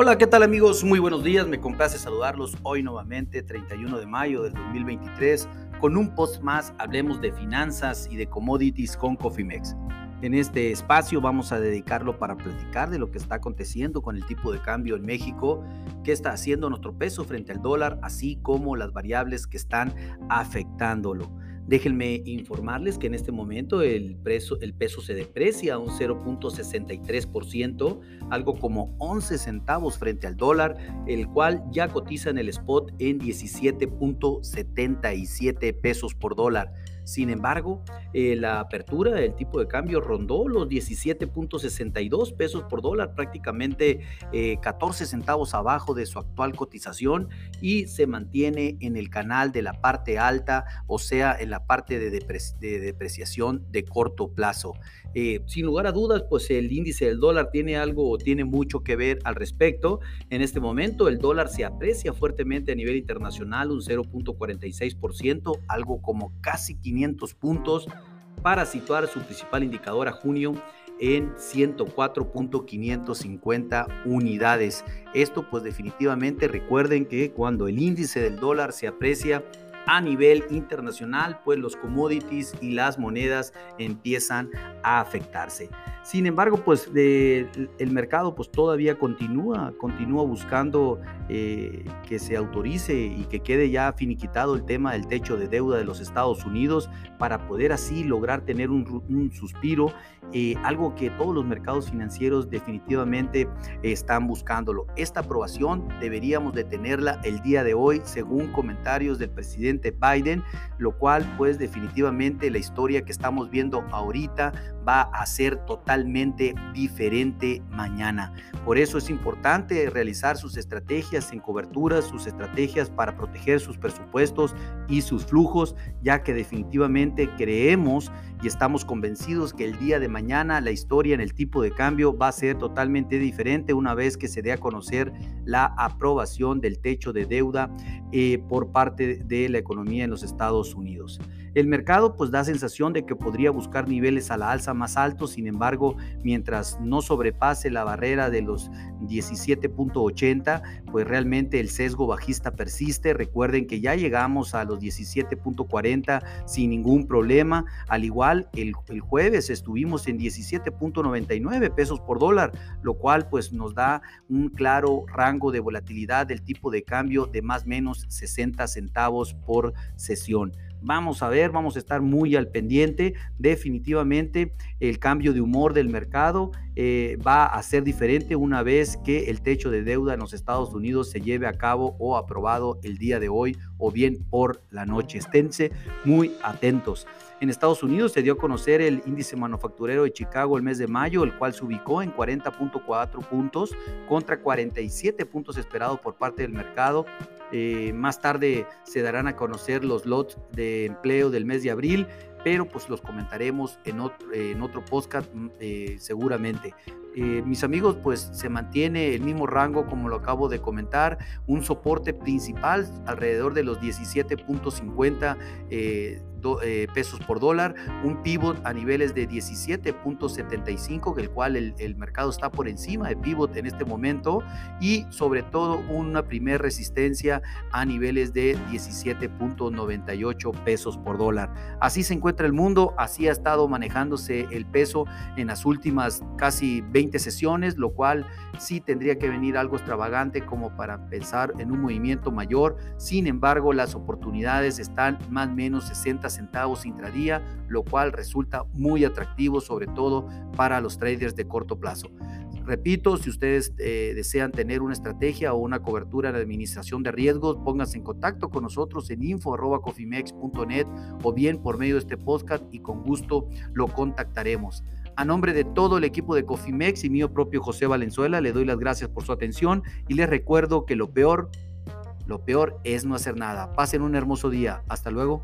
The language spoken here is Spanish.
Hola, ¿qué tal amigos? Muy buenos días, me complace saludarlos hoy nuevamente, 31 de mayo del 2023, con un post más, hablemos de finanzas y de commodities con Cofimex. En este espacio vamos a dedicarlo para platicar de lo que está aconteciendo con el tipo de cambio en México, qué está haciendo nuestro peso frente al dólar, así como las variables que están afectándolo. Déjenme informarles que en este momento el, el peso se deprecia a un 0.63%, algo como 11 centavos frente al dólar, el cual ya cotiza en el spot en 17.77 pesos por dólar. Sin embargo, eh, la apertura del tipo de cambio rondó los 17.62 pesos por dólar, prácticamente 14 eh, centavos abajo de su actual cotización y se mantiene en el canal de la parte alta, o sea, en la parte de, depreciación de corto plazo. Eh, sin lugar a dudas, pues el índice del dólar tiene algo o tiene mucho que ver al respecto. En este momento el dólar se aprecia fuertemente a nivel internacional, un 0.46%, algo como casi 500 puntos para situar su principal indicador a junio en 104.550 unidades. Esto pues definitivamente recuerden que cuando el índice del dólar se aprecia a nivel internacional, pues los commodities y las monedas empiezan a afectarse. Sin embargo, pues el mercado pues todavía continúa, continúa buscando eh, que se autorice y que quede ya finiquitado el tema del techo de deuda de los Estados Unidos para poder así lograr tener un, suspiro, eh, algo que todos los mercados financieros definitivamente están buscándolo. Esta aprobación deberíamos de tenerla el día de hoy, según comentarios del presidente Biden, lo cual pues definitivamente la historia que estamos viendo ahorita va a ser totalmente diferente mañana. Por eso es importante realizar sus estrategias en coberturas, sus estrategias para proteger sus presupuestos y sus flujos, ya que definitivamente creemos y estamos convencidos que el día de mañana la historia en el tipo de cambio va a ser totalmente diferente una vez que se dé a conocer la aprobación del techo de deuda eh, por parte de la economía en los Estados Unidos. El mercado pues da sensación de que podría buscar niveles a la alza más altos, sin embargo, mientras no sobrepase la barrera de los 17.80, pues realmente el sesgo bajista persiste. Recuerden que ya llegamos a los 17.40 sin ningún problema. Al igual, el, el jueves estuvimos en 17.99 pesos por dólar, lo cual pues nos da un claro rango de volatilidad del tipo de cambio de más o menos 60 centavos por sesión. Vamos a ver, vamos a estar muy al pendiente. Definitivamente el cambio de humor del mercado eh, va a ser diferente una vez que el techo de deuda en los Estados Unidos se lleve a cabo o aprobado el día de hoy o bien por la noche. Esténse muy atentos. En Estados Unidos se dio a conocer el índice manufacturero de Chicago el mes de mayo, el cual se ubicó en 40.4 puntos contra 47 puntos esperados por parte del mercado eh, más tarde se darán a conocer los lots de empleo del mes de abril, pero pues los comentaremos en otro, en otro podcast mm, eh, seguramente. Eh, mis amigos, pues se mantiene el mismo rango como lo acabo de comentar, un soporte principal alrededor de los 17.50 eh, pesos por dólar, un pivot a niveles de 17.75, el cual el, mercado está por encima de pivot en este momento, y sobre todo una primer resistencia a niveles de 17.98 pesos por dólar. Así se encuentra el mundo, así ha estado manejándose el peso en las últimas casi 20 sesiones, lo cual sí tendría que venir algo extravagante como para pensar en un movimiento mayor. Sin embargo, las oportunidades están más o menos 60 centavos intradía, lo cual resulta muy atractivo, sobre todo para los traders de corto plazo. Repito, si ustedes eh, desean tener una estrategia o una cobertura de administración de riesgos, pónganse en contacto con nosotros en info.cofimex.net o bien por medio de este podcast y con gusto lo contactaremos. A nombre de todo el equipo de Cofimex y mío propio José Valenzuela, le doy las gracias por su atención y les recuerdo que lo peor, lo peor es no hacer nada. Pasen un hermoso día. Hasta luego.